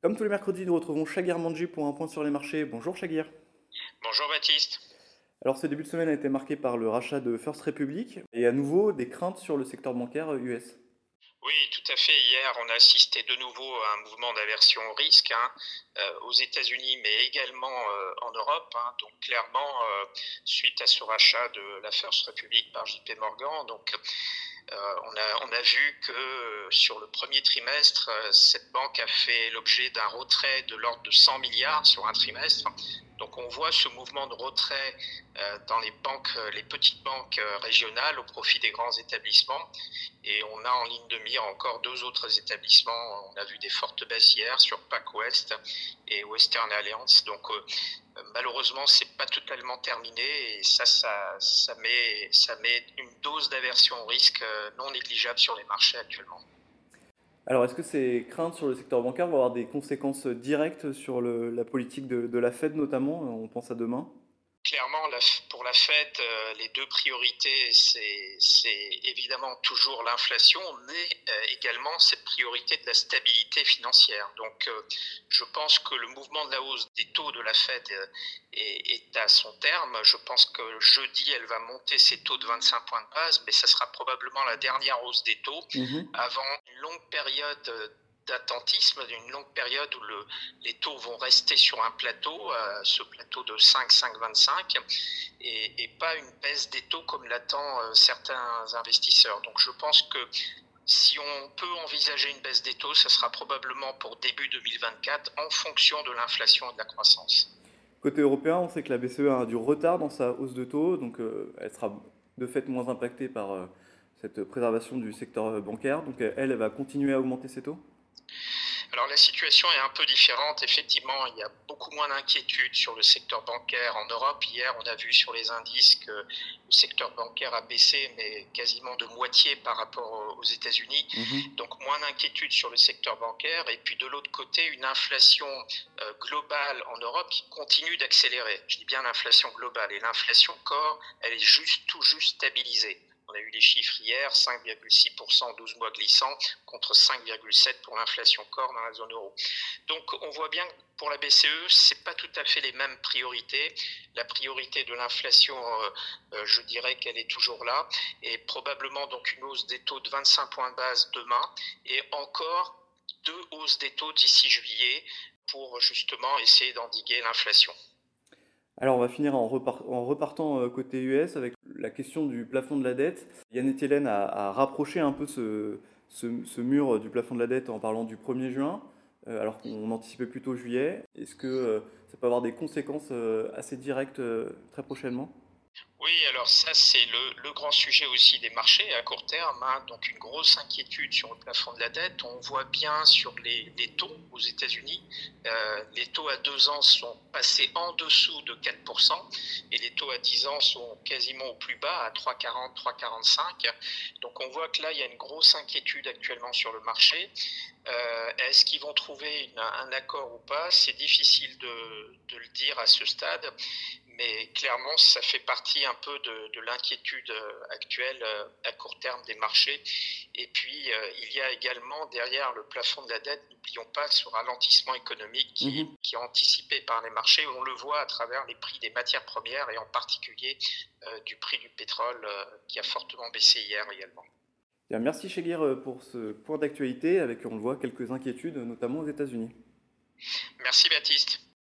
Comme tous les mercredis, nous retrouvons Shagir Manji pour un point sur les marchés. Bonjour Shagir. Bonjour Baptiste. Alors ce début de semaine a été marqué par le rachat de First Republic et à nouveau des craintes sur le secteur bancaire US. Oui, tout à fait. Hier, on a assisté de nouveau à un mouvement d'aversion au risque hein, euh, aux États-Unis, mais également euh, en Europe. Hein. donc, clairement, euh, suite à ce rachat de la First Republic par JP Morgan, donc on a, on, a, vu que sur le premier trimestre, cette banque a fait l'objet d'un retrait de l'ordre de 100 milliards sur un trimestre. Donc on voit ce mouvement de retrait euh, dans les banques, euh, les petites banques euh, régionales au profit des grands établissements. Et on a en ligne de mire encore deux autres établissements. On a vu des fortes baisses hier sur PacWest et Western Alliance. Donc malheureusement, c'est pas totalement terminé et ça, ça, ça, met, ça met une dose d'aversion au risque non négligeable sur les marchés actuellement. Alors, est-ce que ces craintes sur le secteur bancaire vont avoir des conséquences directes sur la politique de, la Fed notamment? On pense à demain Clairement, pour la Fed, euh, les deux priorités, c'est évidemment toujours l'inflation, mais euh, également cette priorité de la stabilité financière. Donc, euh, je pense que le mouvement de la hausse des taux de la Fed est, à son terme. Je pense que jeudi, elle va monter ses taux de 25 points de base, mais ça sera probablement la dernière hausse des taux mmh avant une longue période d'attentisme d'une longue période où le, les taux vont rester sur un plateau, euh, ce plateau de 5, 5,25, et, et pas une baisse des taux comme l'attend euh, certains investisseurs. Donc je pense que si on peut envisager une baisse des taux, ce sera probablement pour début 2024 en fonction de l'inflation et de la croissance. Côté européen, on sait que la BCE a du retard dans sa hausse de taux, donc euh, elle sera de fait moins impactée par cette préservation du secteur bancaire. Donc elle, elle va continuer à augmenter ses taux? Alors la situation est un peu différente. Effectivement, il y a beaucoup moins d'inquiétude sur le secteur bancaire en Europe. Hier, on a vu sur les indices que le secteur bancaire a baissé, mais quasiment de moitié par rapport aux États-Unis. Mhm. Donc moins d'inquiétude sur le secteur bancaire. Et puis de l'autre côté, une inflation euh, globale en Europe qui continue d'accélérer. Je dis bien l'inflation globale. Et l'inflation corps, elle est juste tout juste stabilisée. On a eu les chiffres hier, 5,6% en 12 mois glissants contre 5,7% pour l'inflation corps dans la zone euro. Donc on voit bien que pour la BCE, ce pas tout à fait les mêmes priorités. La priorité de l'inflation, euh, euh, je dirais qu'elle est toujours là, et probablement donc une hausse des taux de 25 points de base demain, et encore deux hausses des taux d'ici juillet pour justement essayer d'endiguer l'inflation. Alors on va finir en, repartant euh, côté US avec la question du plafond de la dette. Yann Hélène a, rapproché un peu ce, mur du plafond de la dette en parlant du 1er juin, euh, alors qu'on anticipait plutôt juillet. Est-ce que euh, ça peut avoir des conséquences assez directes très prochainement? Oui, alors ça c'est le, grand sujet aussi des marchés à court terme, hein. donc une grosse inquiétude sur le plafond de la dette. On voit bien sur les, taux aux États-Unis, euh, les taux à 2 ans sont passés en dessous de 4% et les taux à 10 ans sont quasiment au plus bas à 3,40, 3,45. Donc on voit que là il y a une grosse inquiétude actuellement sur le marché. Euh, est-ce qu'ils vont trouver un accord ou pas? C'est difficile de, de, le dire à ce stade, mais clairement, ça fait partie un peu de, l'inquiétude euh, actuelle euh, à court terme des marchés. Et puis, euh, il y a également derrière le plafond de la dette, n'oublions pas ce ralentissement économique qui, mhm. qui, est anticipé par les marchés. On le voit à travers les prix des matières premières et en particulier du prix du pétrole qui a fortement baissé hier également. Merci Chéguir pour ce point d'actualité avec, on le voit, quelques inquiétudes, notamment aux États-Unis. Merci Baptiste.